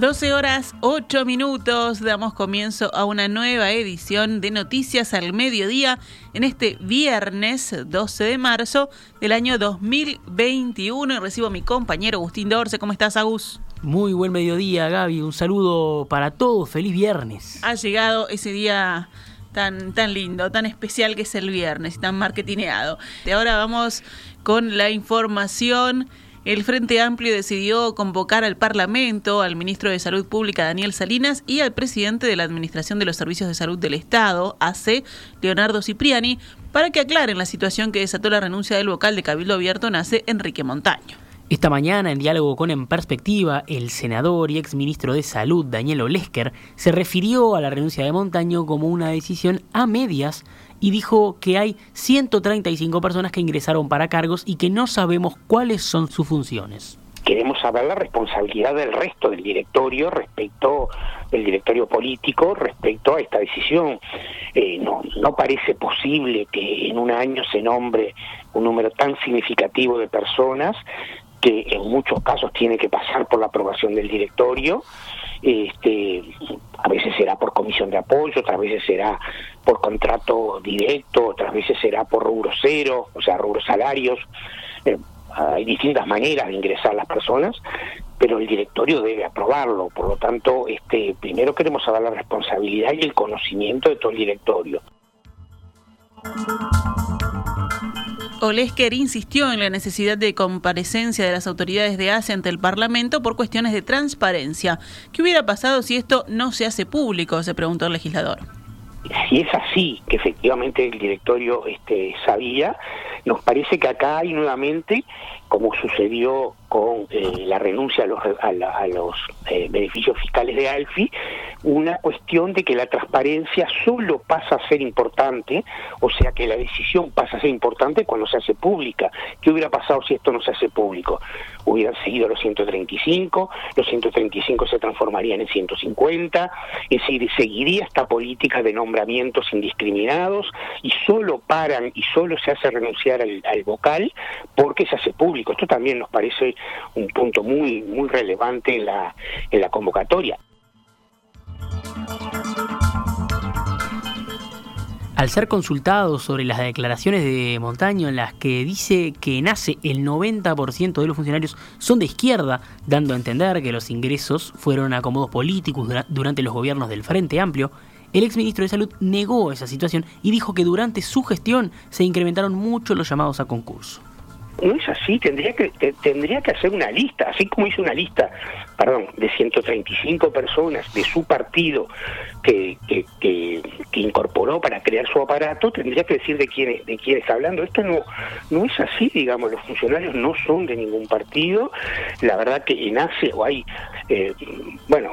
12 horas 8 minutos, damos comienzo a una nueva edición de Noticias al Mediodía en este viernes 12 de marzo del año 2021 y recibo a mi compañero Agustín Dorce. ¿Cómo estás, Agus? Muy buen mediodía, Gaby. Un saludo para todos. Feliz viernes. Ha llegado ese día tan, tan lindo, tan especial que es el viernes, tan marketineado. Y ahora vamos con la información. El Frente Amplio decidió convocar al Parlamento, al ministro de Salud Pública Daniel Salinas y al presidente de la Administración de los Servicios de Salud del Estado, AC, Leonardo Cipriani, para que aclaren la situación que desató la renuncia del vocal de Cabildo Abierto nace Enrique Montaño. Esta mañana, en diálogo con En Perspectiva, el senador y exministro de Salud, Daniel Olesker, se refirió a la renuncia de Montaño como una decisión a medias y dijo que hay 135 personas que ingresaron para cargos y que no sabemos cuáles son sus funciones. Queremos saber la responsabilidad del resto del directorio respecto del directorio político respecto a esta decisión. Eh, no, no parece posible que en un año se nombre un número tan significativo de personas que en muchos casos tiene que pasar por la aprobación del directorio. Este, a veces será por comisión de apoyo, otras veces será por contrato directo, otras veces será por rubro cero, o sea, rubro salarios. Eh, hay distintas maneras de ingresar las personas, pero el directorio debe aprobarlo. Por lo tanto, este, primero queremos saber la responsabilidad y el conocimiento de todo el directorio. Olesker insistió en la necesidad de comparecencia de las autoridades de ACE ante el Parlamento por cuestiones de transparencia. ¿Qué hubiera pasado si esto no se hace público? Se preguntó el legislador. Si es así, que efectivamente el directorio este, sabía, nos parece que acá hay nuevamente, como sucedió con eh, la renuncia a los, a, los eh, beneficios fiscales de ALFI, una cuestión de que la transparencia solo pasa a ser importante, o sea que la decisión pasa a ser importante cuando se hace pública. ¿Qué hubiera pasado si esto no se hace público? Hubieran seguido los 135, los 135 se transformarían en 150, es decir, seguiría esta política de nombramientos indiscriminados y solo paran y solo se hace renunciar al, al vocal porque se hace público. Esto también nos parece un punto muy muy relevante en la, en la convocatoria. Al ser consultado sobre las declaraciones de Montaño en las que dice que nace el 90% de los funcionarios son de izquierda, dando a entender que los ingresos fueron acomodos políticos durante los gobiernos del Frente Amplio, el exministro de Salud negó esa situación y dijo que durante su gestión se incrementaron mucho los llamados a concurso no es así, tendría que tendría que hacer una lista, así como hizo una lista, perdón, de 135 personas de su partido que, que, incorporó para crear su aparato, tendría que decir de quién, de quién está hablando. Esto no, no es así, digamos, los funcionarios no son de ningún partido, la verdad que en ACE o hay, eh, bueno,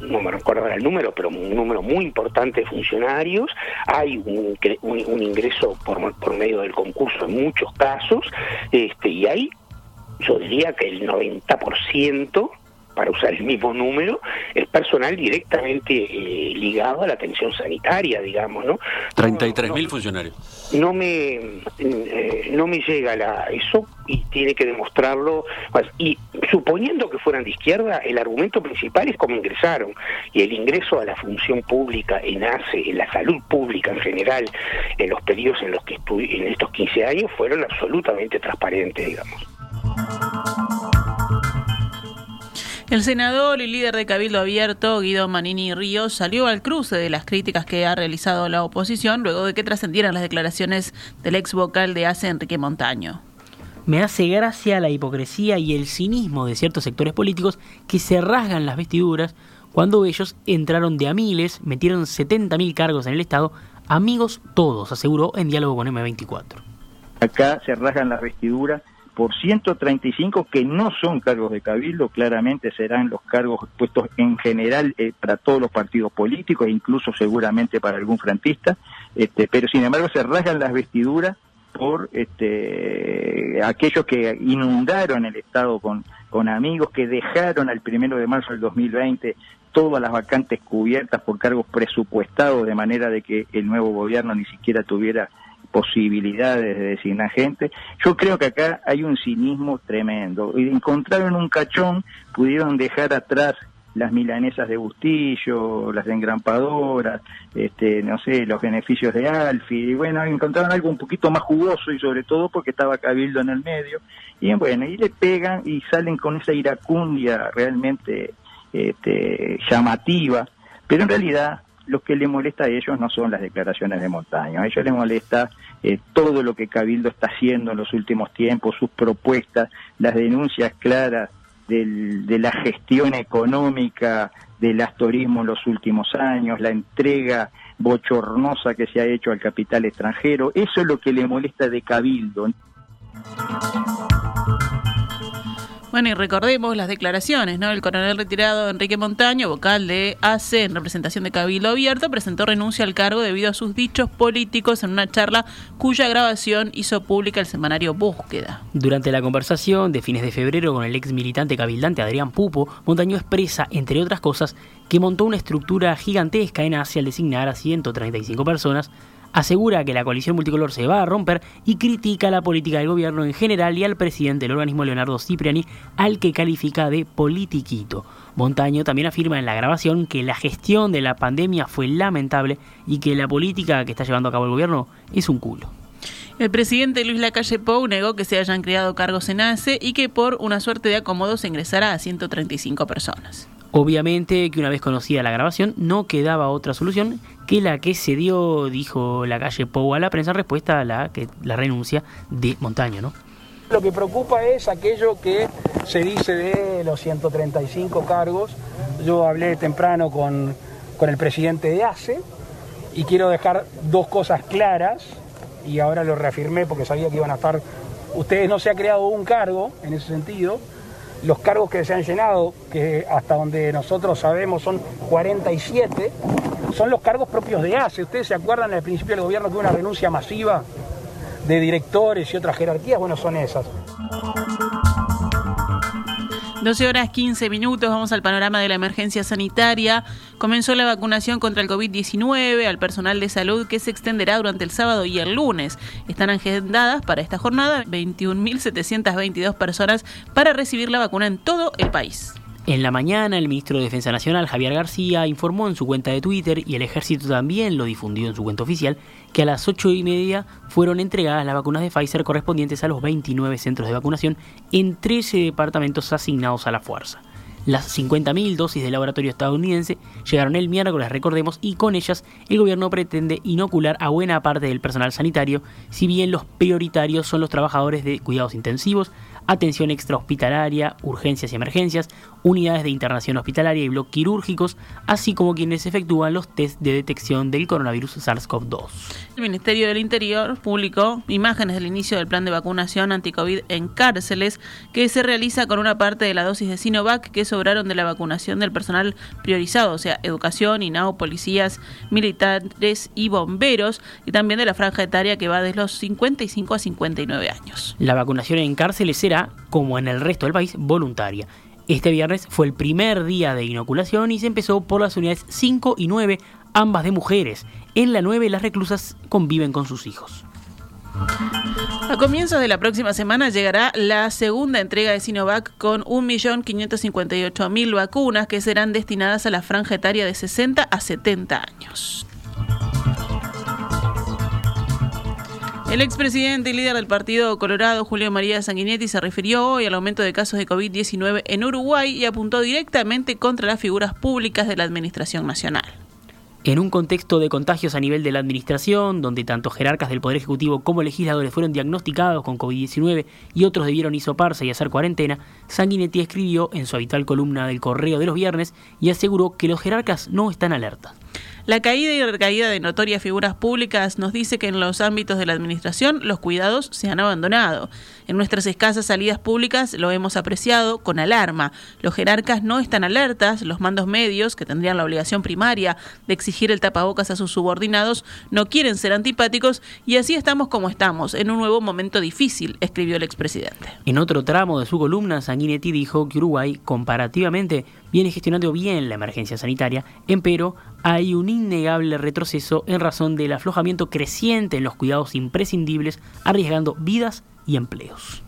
no me recuerdo el número, pero un número muy importante de funcionarios, hay un, un, ingreso por, por medio del concurso en muchos casos, este, y hay, yo diría que el 90% para usar el mismo número, es personal directamente eh, ligado a la atención sanitaria, digamos, ¿no? 33 mil funcionarios. No me, eh, no me llega la, eso y tiene que demostrarlo. Y suponiendo que fueran de izquierda, el argumento principal es cómo ingresaron. Y el ingreso a la función pública en ACE, en la salud pública en general, en los periodos en los que estuve, en estos 15 años, fueron absolutamente transparentes, digamos. El senador y líder de Cabildo Abierto, Guido Manini Ríos, salió al cruce de las críticas que ha realizado la oposición luego de que trascendieran las declaraciones del ex vocal de ACE, Enrique Montaño. Me hace gracia la hipocresía y el cinismo de ciertos sectores políticos que se rasgan las vestiduras cuando ellos entraron de a miles, metieron 70.000 cargos en el Estado, amigos todos, aseguró en diálogo con M24. Acá se rasgan las vestiduras por 135 que no son cargos de cabildo, claramente serán los cargos puestos en general eh, para todos los partidos políticos, incluso seguramente para algún frantista, este, pero sin embargo se rasgan las vestiduras por este, aquellos que inundaron el Estado con, con amigos, que dejaron al primero de marzo del 2020 todas las vacantes cubiertas por cargos presupuestados, de manera de que el nuevo gobierno ni siquiera tuviera posibilidades de designar gente. Yo creo que acá hay un cinismo tremendo. Encontraron un cachón, pudieron dejar atrás las milanesas de Bustillo, las de engrampadoras, este, no sé, los beneficios de Alfi, y bueno, encontraron algo un poquito más jugoso y sobre todo porque estaba Cabildo en el medio, y bueno, y le pegan y salen con esa iracundia realmente este, llamativa, pero en realidad lo que le molesta a ellos no son las declaraciones de montaña, a ellos les molesta eh, todo lo que Cabildo está haciendo en los últimos tiempos, sus propuestas, las denuncias claras de la gestión económica del astorismo en los últimos años, la entrega bochornosa que se ha hecho al capital extranjero, eso es lo que le molesta de Cabildo. Bueno, y recordemos las declaraciones, ¿no? El coronel retirado Enrique Montaño, vocal de AC en representación de Cabildo Abierto, presentó renuncia al cargo debido a sus dichos políticos en una charla cuya grabación hizo pública el semanario Búsqueda. Durante la conversación de fines de febrero con el ex militante cabildante Adrián Pupo, Montaño expresa, entre otras cosas, que montó una estructura gigantesca en Asia al designar a 135 personas asegura que la coalición multicolor se va a romper y critica la política del gobierno en general y al presidente del organismo Leonardo Cipriani, al que califica de politiquito. Montaño también afirma en la grabación que la gestión de la pandemia fue lamentable y que la política que está llevando a cabo el gobierno es un culo. El presidente Luis Lacalle Pou negó que se hayan creado cargos en ACE y que por una suerte de acomodo se ingresará a 135 personas. Obviamente que una vez conocida la grabación no quedaba otra solución que la que se dio, dijo la calle Pou a la prensa en respuesta a la, que, la renuncia de Montaño, ¿no? Lo que preocupa es aquello que se dice de los 135 cargos. Yo hablé temprano con, con el presidente de ACE y quiero dejar dos cosas claras y ahora lo reafirmé porque sabía que iban a estar... Ustedes no se ha creado un cargo en ese sentido, los cargos que se han llenado, que hasta donde nosotros sabemos son 47, son los cargos propios de ACE. ¿Ustedes se acuerdan al principio del gobierno que una renuncia masiva de directores y otras jerarquías? Bueno, son esas. 12 horas 15 minutos, vamos al panorama de la emergencia sanitaria. Comenzó la vacunación contra el COVID-19 al personal de salud que se extenderá durante el sábado y el lunes. Están agendadas para esta jornada 21.722 personas para recibir la vacuna en todo el país. En la mañana, el ministro de Defensa Nacional, Javier García, informó en su cuenta de Twitter, y el ejército también lo difundió en su cuenta oficial, que a las 8 y media fueron entregadas las vacunas de Pfizer correspondientes a los 29 centros de vacunación en 13 departamentos asignados a la fuerza. Las 50.000 dosis del laboratorio estadounidense llegaron el miércoles, recordemos, y con ellas el gobierno pretende inocular a buena parte del personal sanitario, si bien los prioritarios son los trabajadores de cuidados intensivos, atención extrahospitalaria, urgencias y emergencias, unidades de internación hospitalaria y bloques quirúrgicos, así como quienes efectúan los test de detección del coronavirus SARS-CoV-2. El Ministerio del Interior publicó imágenes del inicio del plan de vacunación anti-COVID en cárceles que se realiza con una parte de la dosis de Sinovac que sobraron de la vacunación del personal priorizado, o sea, educación, INAO, policías, militares y bomberos, y también de la franja etaria que va de los 55 a 59 años. La vacunación en cárceles como en el resto del país, voluntaria. Este viernes fue el primer día de inoculación y se empezó por las unidades 5 y 9, ambas de mujeres. En la 9 las reclusas conviven con sus hijos. A comienzos de la próxima semana llegará la segunda entrega de Sinovac con 1.558.000 vacunas que serán destinadas a la franja etaria de 60 a 70 años. El expresidente y líder del Partido Colorado, Julio María Sanguinetti, se refirió hoy al aumento de casos de COVID-19 en Uruguay y apuntó directamente contra las figuras públicas de la Administración Nacional. En un contexto de contagios a nivel de la administración, donde tanto jerarcas del Poder Ejecutivo como legisladores fueron diagnosticados con COVID-19 y otros debieron hisoparse y hacer cuarentena, Sanguinetti escribió en su habitual columna del Correo de los Viernes y aseguró que los jerarcas no están alerta. La caída y recaída de notorias figuras públicas nos dice que en los ámbitos de la administración los cuidados se han abandonado. En nuestras escasas salidas públicas lo hemos apreciado con alarma. Los jerarcas no están alertas, los mandos medios, que tendrían la obligación primaria de exigir el tapabocas a sus subordinados, no quieren ser antipáticos y así estamos como estamos, en un nuevo momento difícil, escribió el expresidente. En otro tramo de su columna, Sanguinetti dijo que Uruguay, comparativamente, viene gestionando bien la emergencia sanitaria, empero hay un innegable retroceso en razón del aflojamiento creciente en los cuidados imprescindibles, arriesgando vidas y empleos.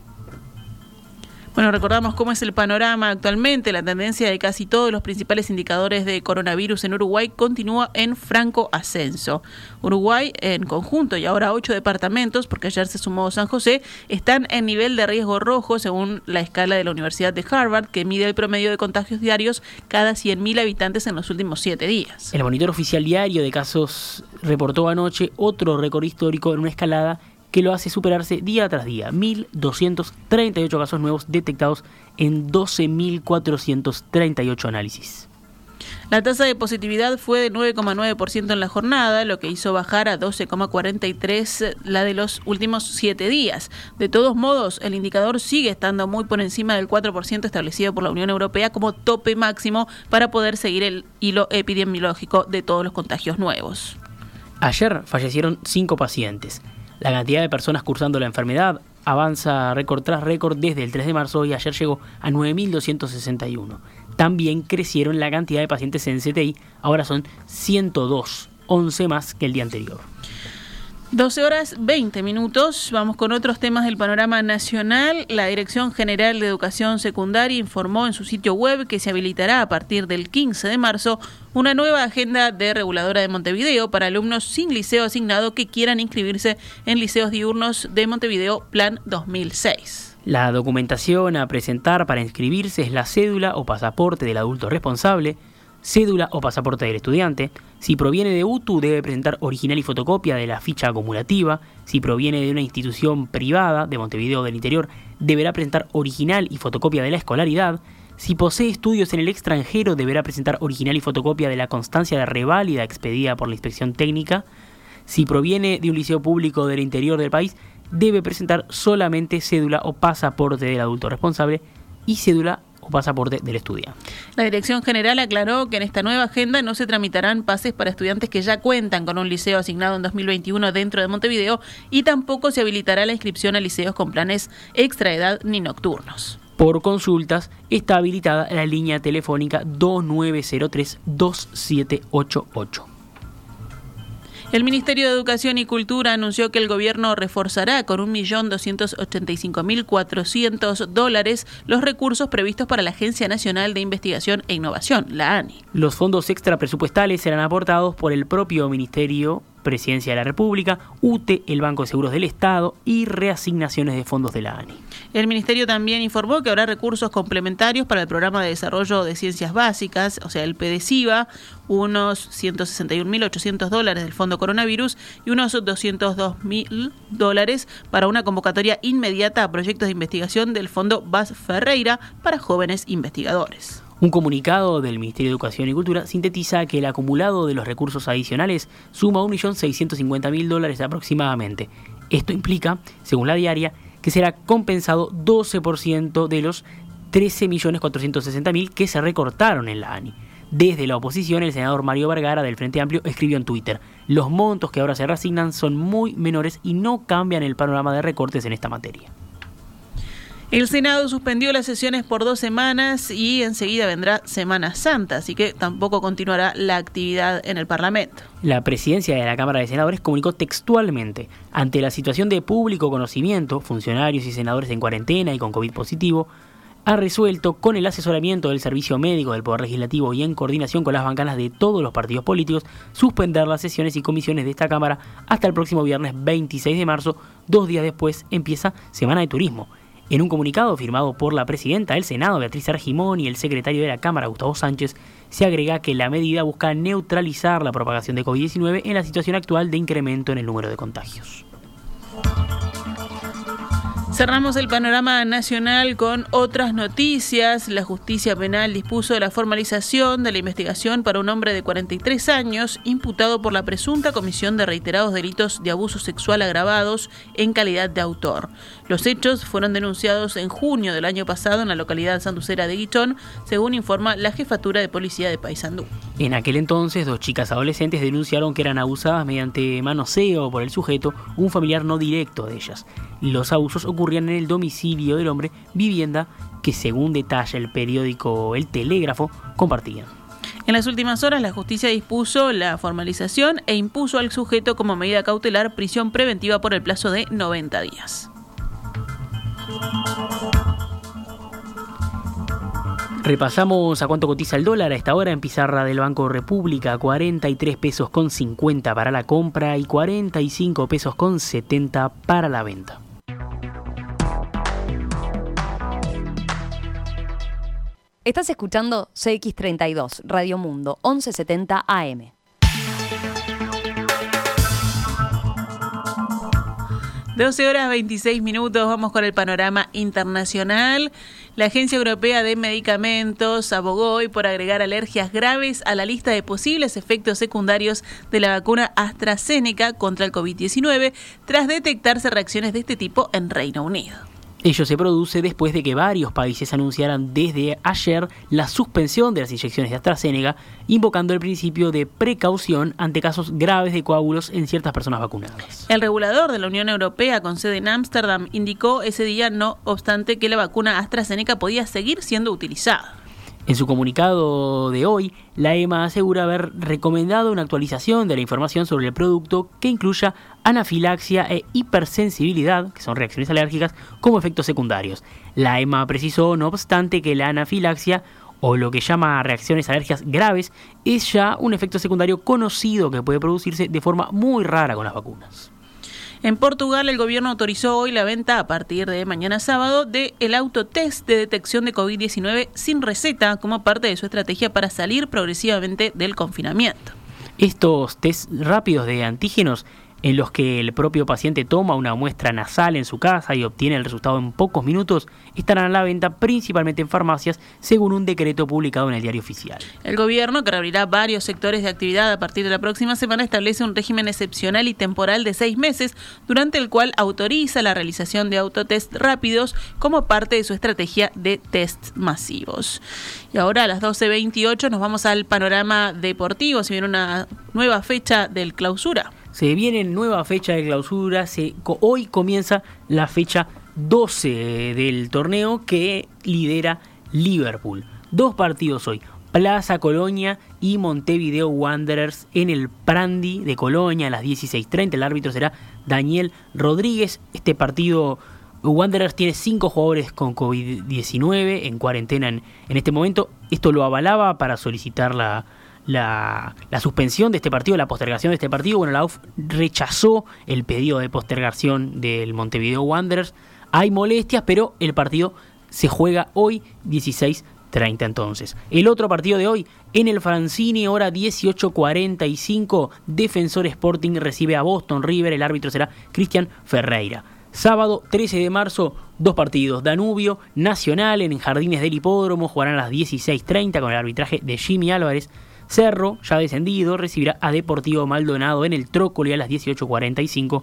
Bueno, recordamos cómo es el panorama actualmente. La tendencia de casi todos los principales indicadores de coronavirus en Uruguay continúa en franco ascenso. Uruguay, en conjunto y ahora ocho departamentos, porque ayer se sumó San José, están en nivel de riesgo rojo según la escala de la Universidad de Harvard, que mide el promedio de contagios diarios cada 100.000 habitantes en los últimos siete días. El monitor oficial diario de casos reportó anoche otro récord histórico en una escalada que lo hace superarse día tras día. 1.238 casos nuevos detectados en 12.438 análisis. La tasa de positividad fue de 9,9% en la jornada, lo que hizo bajar a 12,43% la de los últimos siete días. De todos modos, el indicador sigue estando muy por encima del 4% establecido por la Unión Europea como tope máximo para poder seguir el hilo epidemiológico de todos los contagios nuevos. Ayer fallecieron cinco pacientes. La cantidad de personas cursando la enfermedad avanza récord tras récord desde el 3 de marzo y ayer llegó a 9.261. También crecieron la cantidad de pacientes en CTI, ahora son 102, 11 más que el día anterior. 12 horas 20 minutos. Vamos con otros temas del panorama nacional. La Dirección General de Educación Secundaria informó en su sitio web que se habilitará a partir del 15 de marzo una nueva agenda de reguladora de Montevideo para alumnos sin liceo asignado que quieran inscribirse en liceos diurnos de Montevideo Plan 2006. La documentación a presentar para inscribirse es la cédula o pasaporte del adulto responsable, cédula o pasaporte del estudiante. Si proviene de UTU debe presentar original y fotocopia de la ficha acumulativa. Si proviene de una institución privada de Montevideo del Interior, deberá presentar original y fotocopia de la escolaridad. Si posee estudios en el extranjero, deberá presentar original y fotocopia de la constancia de reválida expedida por la inspección técnica. Si proviene de un liceo público del interior del país, debe presentar solamente cédula o pasaporte del adulto responsable y cédula o pasaporte del estudiante. La Dirección General aclaró que en esta nueva agenda no se tramitarán pases para estudiantes que ya cuentan con un liceo asignado en 2021 dentro de Montevideo y tampoco se habilitará la inscripción a liceos con planes extraedad ni nocturnos. Por consultas está habilitada la línea telefónica 2903 2788. El Ministerio de Educación y Cultura anunció que el gobierno reforzará con 1.285.400 dólares los recursos previstos para la Agencia Nacional de Investigación e Innovación, la ANI. Los fondos extra presupuestales serán aportados por el propio Ministerio Presidencia de la República, UTE, el Banco de Seguros del Estado y reasignaciones de fondos de la ANI. El Ministerio también informó que habrá recursos complementarios para el Programa de Desarrollo de Ciencias Básicas, o sea, el PDCIVA, unos 161.800 dólares del Fondo Coronavirus y unos 202.000 dólares para una convocatoria inmediata a proyectos de investigación del Fondo Bas Ferreira para jóvenes investigadores. Un comunicado del Ministerio de Educación y Cultura sintetiza que el acumulado de los recursos adicionales suma 1.650.000 dólares aproximadamente. Esto implica, según la diaria, que será compensado 12% de los 13.460.000 que se recortaron en la ANI. Desde la oposición, el senador Mario Vergara del Frente Amplio escribió en Twitter, los montos que ahora se reasignan son muy menores y no cambian el panorama de recortes en esta materia. El Senado suspendió las sesiones por dos semanas y enseguida vendrá Semana Santa, así que tampoco continuará la actividad en el Parlamento. La presidencia de la Cámara de Senadores comunicó textualmente, ante la situación de público conocimiento, funcionarios y senadores en cuarentena y con COVID positivo, ha resuelto, con el asesoramiento del Servicio Médico del Poder Legislativo y en coordinación con las bancanas de todos los partidos políticos, suspender las sesiones y comisiones de esta Cámara hasta el próximo viernes 26 de marzo. Dos días después empieza Semana de Turismo. En un comunicado firmado por la presidenta del Senado, Beatriz Argimón, y el secretario de la Cámara, Gustavo Sánchez, se agrega que la medida busca neutralizar la propagación de COVID-19 en la situación actual de incremento en el número de contagios. Cerramos el panorama nacional con otras noticias. La justicia penal dispuso de la formalización de la investigación para un hombre de 43 años imputado por la presunta comisión de reiterados delitos de abuso sexual agravados en calidad de autor. Los hechos fueron denunciados en junio del año pasado en la localidad sanducera de Guichón, según informa la jefatura de policía de Paysandú. En aquel entonces, dos chicas adolescentes denunciaron que eran abusadas mediante manoseo por el sujeto, un familiar no directo de ellas. Los abusos ocurrían en el domicilio del hombre, vivienda que, según detalla el periódico El Telégrafo, compartían. En las últimas horas, la justicia dispuso la formalización e impuso al sujeto como medida cautelar prisión preventiva por el plazo de 90 días. Repasamos a cuánto cotiza el dólar a esta hora en pizarra del Banco República, 43 pesos con 50 para la compra y 45 pesos con 70 para la venta. Estás escuchando CX32, Radio Mundo, 1170 AM. Doce horas 26 minutos, vamos con el panorama internacional. La Agencia Europea de Medicamentos abogó hoy por agregar alergias graves a la lista de posibles efectos secundarios de la vacuna AstraZeneca contra el COVID-19 tras detectarse reacciones de este tipo en Reino Unido. Ello se produce después de que varios países anunciaran desde ayer la suspensión de las inyecciones de AstraZeneca, invocando el principio de precaución ante casos graves de coágulos en ciertas personas vacunadas. El regulador de la Unión Europea con sede en Ámsterdam indicó ese día, no obstante, que la vacuna AstraZeneca podía seguir siendo utilizada. En su comunicado de hoy, la EMA asegura haber recomendado una actualización de la información sobre el producto que incluya anafilaxia e hipersensibilidad, que son reacciones alérgicas, como efectos secundarios. La EMA precisó, no obstante, que la anafilaxia o lo que llama reacciones alérgicas graves es ya un efecto secundario conocido que puede producirse de forma muy rara con las vacunas. En Portugal, el gobierno autorizó hoy la venta a partir de mañana sábado de el autotest de detección de COVID-19 sin receta como parte de su estrategia para salir progresivamente del confinamiento. Estos test rápidos de antígenos en los que el propio paciente toma una muestra nasal en su casa y obtiene el resultado en pocos minutos, estarán a la venta principalmente en farmacias, según un decreto publicado en el diario oficial. El gobierno, que reabrirá varios sectores de actividad a partir de la próxima semana, establece un régimen excepcional y temporal de seis meses, durante el cual autoriza la realización de autotest rápidos como parte de su estrategia de test masivos. Y ahora a las 12.28 nos vamos al panorama deportivo, si viene una nueva fecha del clausura. Se viene nueva fecha de clausura, se, hoy comienza la fecha 12 del torneo que lidera Liverpool. Dos partidos hoy, Plaza Colonia y Montevideo Wanderers en el Prandi de Colonia a las 16.30. El árbitro será Daniel Rodríguez. Este partido, Wanderers tiene cinco jugadores con COVID-19 en cuarentena en, en este momento. Esto lo avalaba para solicitar la, la, suspensión de este partido, la postergación de este partido. Bueno, la UF rechazó el pedido de postergación del Montevideo Wanderers. Hay molestias, pero el partido se juega hoy 16.30 entonces. El otro partido de hoy, en el Francini, hora 18.45, Defensor Sporting recibe a Boston River, el árbitro será Cristian Ferreira. Sábado 13 de marzo, dos partidos. Danubio, Nacional en Jardines del Hipódromo, jugarán a las 16.30 con el arbitraje de Jimmy Álvarez. Cerro, ya descendido, recibirá a Deportivo Maldonado en el Trócoli a las 18.45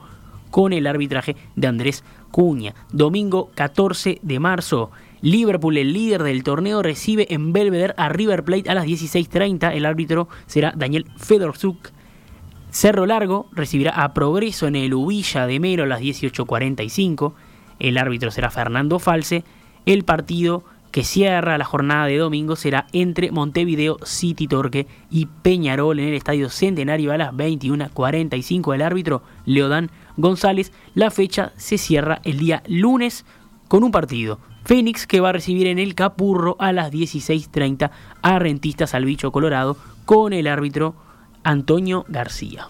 con el arbitraje de Andrés Cuña. Domingo 14 de marzo, Liverpool, el líder del torneo, recibe en Belvedere a River Plate a las 16.30. El árbitro será Daniel Fedorczuk. Cerro Largo recibirá a Progreso en el Ubilla de Mero a las 18.45. El árbitro será Fernando False. El partido que cierra la jornada de domingo será entre Montevideo City Torque y Peñarol en el Estadio Centenario a las 21.45 del árbitro Leodán González. La fecha se cierra el día lunes con un partido. Fénix que va a recibir en el Capurro a las 16.30 a Rentistas al Bicho Colorado con el árbitro Antonio García.